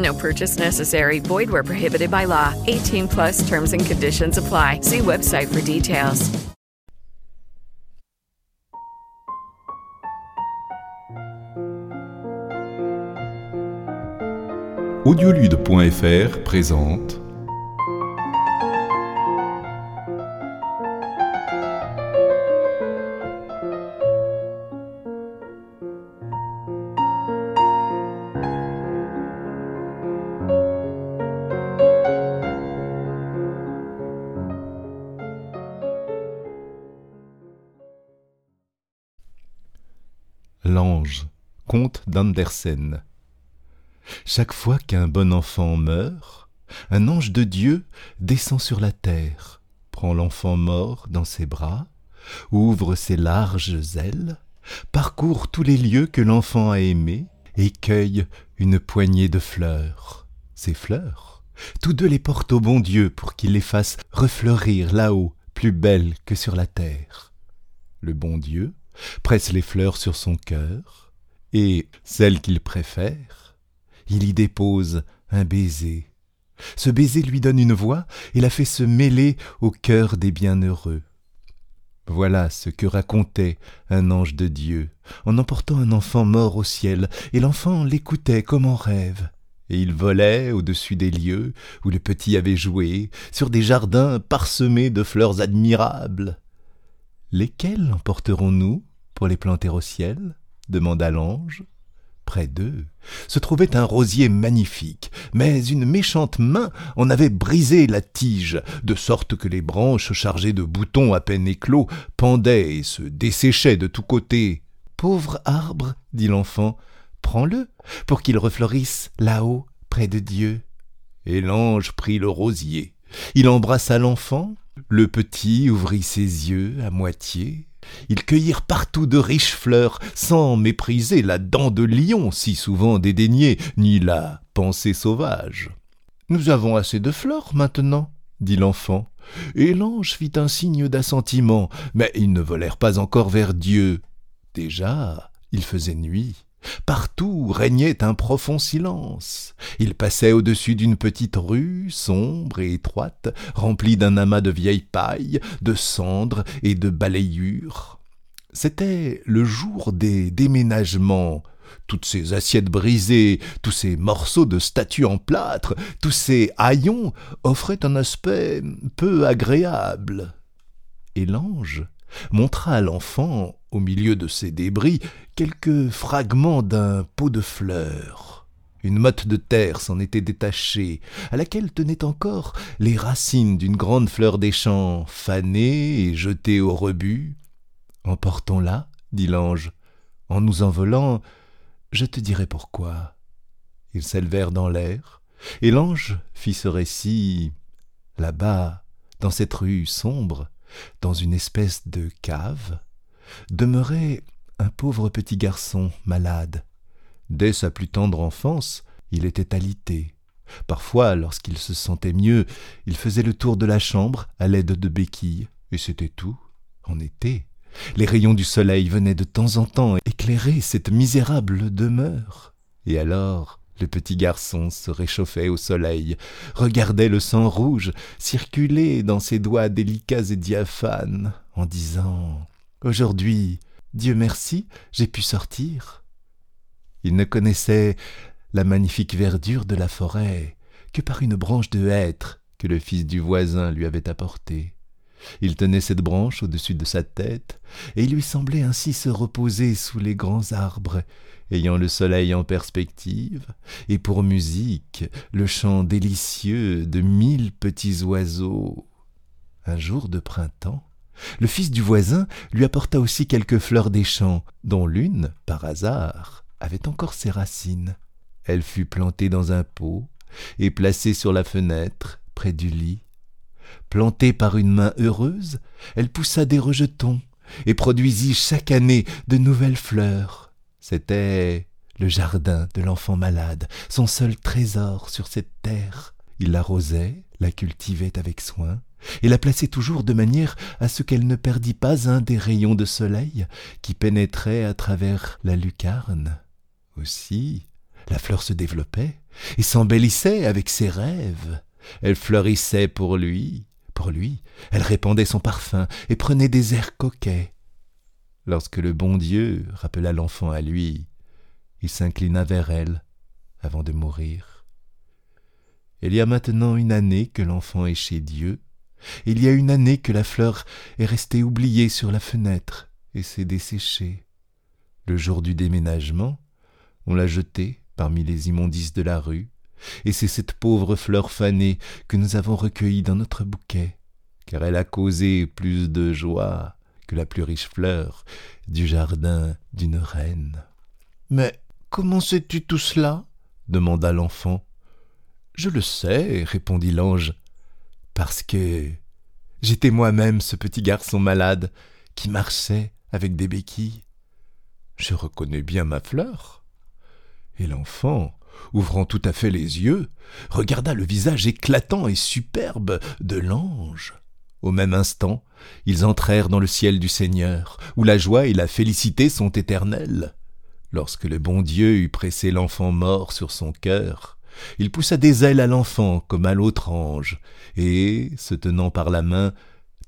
No purchase necessary. Void where prohibited by law. 18 plus terms and conditions apply. See website for details. Audiolude.fr présente L'ange, conte d'Andersen. Chaque fois qu'un bon enfant meurt, un ange de Dieu descend sur la terre, prend l'enfant mort dans ses bras, ouvre ses larges ailes, parcourt tous les lieux que l'enfant a aimés et cueille une poignée de fleurs. Ces fleurs, tous deux les portent au bon Dieu pour qu'il les fasse refleurir là-haut, plus belles que sur la terre. Le bon Dieu presse les fleurs sur son cœur, et celle qu'il préfère, il y dépose un baiser. Ce baiser lui donne une voix et la fait se mêler au cœur des bienheureux. Voilà ce que racontait un ange de Dieu en emportant un enfant mort au ciel, et l'enfant l'écoutait comme en rêve. Et il volait au-dessus des lieux où le petit avait joué, sur des jardins parsemés de fleurs admirables. Lesquelles emporterons-nous? Pour les planter au ciel demanda l'ange. Près d'eux se trouvait un rosier magnifique, mais une méchante main en avait brisé la tige, de sorte que les branches chargées de boutons à peine éclos pendaient et se desséchaient de tous côtés. Pauvre arbre, dit l'enfant, prends-le pour qu'il refleurisse là-haut, près de Dieu. Et l'ange prit le rosier. Il embrassa l'enfant, le petit ouvrit ses yeux à moitié, ils cueillirent partout de riches fleurs, sans mépriser la dent de lion si souvent dédaignée, ni la pensée sauvage. Nous avons assez de fleurs maintenant, dit l'enfant. Et l'ange fit un signe d'assentiment, mais ils ne volèrent pas encore vers Dieu. Déjà, il faisait nuit. Partout régnait un profond silence. Il passait au-dessus d'une petite rue, sombre et étroite, remplie d'un amas de vieilles pailles, de cendres et de balayures. C'était le jour des déménagements. Toutes ces assiettes brisées, tous ces morceaux de statues en plâtre, tous ces haillons offraient un aspect peu agréable. Et l'ange montra à l'enfant, au milieu de ces débris, quelques fragments d'un pot de fleurs. Une motte de terre s'en était détachée, à laquelle tenaient encore les racines d'une grande fleur des champs, fanée et jetée au rebut. Emportons-la, dit l'ange. En nous envolant, je te dirai pourquoi. Ils s'élevèrent dans l'air, et l'ange fit ce récit. Là-bas, dans cette rue sombre, dans une espèce de cave, demeurait un pauvre petit garçon malade. Dès sa plus tendre enfance, il était alité. Parfois, lorsqu'il se sentait mieux, il faisait le tour de la chambre à l'aide de béquilles, et c'était tout. En été, les rayons du soleil venaient de temps en temps éclairer cette misérable demeure. Et alors, le petit garçon se réchauffait au soleil, regardait le sang rouge circuler dans ses doigts délicats et diaphanes, en disant Aujourd'hui, Dieu merci, j'ai pu sortir. Il ne connaissait la magnifique verdure de la forêt que par une branche de hêtre que le fils du voisin lui avait apportée. Il tenait cette branche au-dessus de sa tête, et il lui semblait ainsi se reposer sous les grands arbres, ayant le soleil en perspective, et pour musique le chant délicieux de mille petits oiseaux. Un jour de printemps, le fils du voisin lui apporta aussi quelques fleurs des champs, dont l'une, par hasard, avait encore ses racines. Elle fut plantée dans un pot et placée sur la fenêtre, près du lit. Plantée par une main heureuse, elle poussa des rejetons et produisit chaque année de nouvelles fleurs. C'était le jardin de l'enfant malade, son seul trésor sur cette terre. Il l'arrosait, la cultivait avec soin, et la plaçait toujours de manière à ce qu'elle ne perdît pas un des rayons de soleil qui pénétraient à travers la lucarne. Aussi, la fleur se développait et s'embellissait avec ses rêves. Elle fleurissait pour lui, pour lui, elle répandait son parfum et prenait des airs coquets. Lorsque le bon Dieu rappela l'enfant à lui, il s'inclina vers elle avant de mourir. Il y a maintenant une année que l'enfant est chez Dieu, il y a une année que la fleur est restée oubliée sur la fenêtre et s'est desséchée. Le jour du déménagement, on l'a jetée parmi les immondices de la rue, et c'est cette pauvre fleur fanée que nous avons recueillie dans notre bouquet, car elle a causé plus de joie que la plus riche fleur du jardin d'une reine. Mais comment sais-tu tout cela? demanda l'enfant. Je le sais, répondit l'ange, parce que j'étais moi-même ce petit garçon malade qui marchait avec des béquilles. Je reconnais bien ma fleur. Et l'enfant, ouvrant tout à fait les yeux, regarda le visage éclatant et superbe de l'ange. Au même instant, ils entrèrent dans le ciel du Seigneur, où la joie et la félicité sont éternelles. Lorsque le bon Dieu eut pressé l'enfant mort sur son cœur, il poussa des ailes à l'enfant comme à l'autre ange, et, se tenant par la main,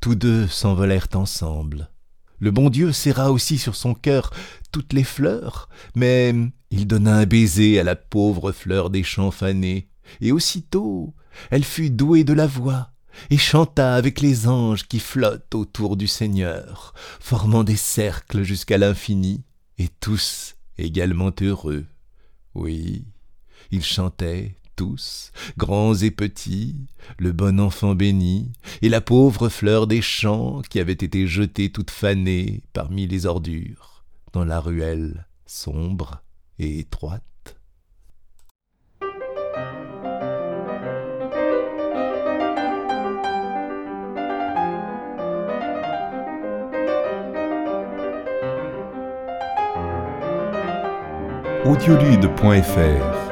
tous deux s'envolèrent ensemble. Le bon Dieu serra aussi sur son cœur toutes les fleurs, mais il donna un baiser à la pauvre fleur des champs fanés, et aussitôt elle fut douée de la voix, et chanta avec les anges qui flottent autour du Seigneur, formant des cercles jusqu'à l'infini, et tous également heureux. Oui, ils chantaient tous, grands et petits, le bon enfant béni, et la pauvre fleur des champs qui avait été jetée toute fanée parmi les ordures, dans la ruelle sombre et étroite. audiolude.fr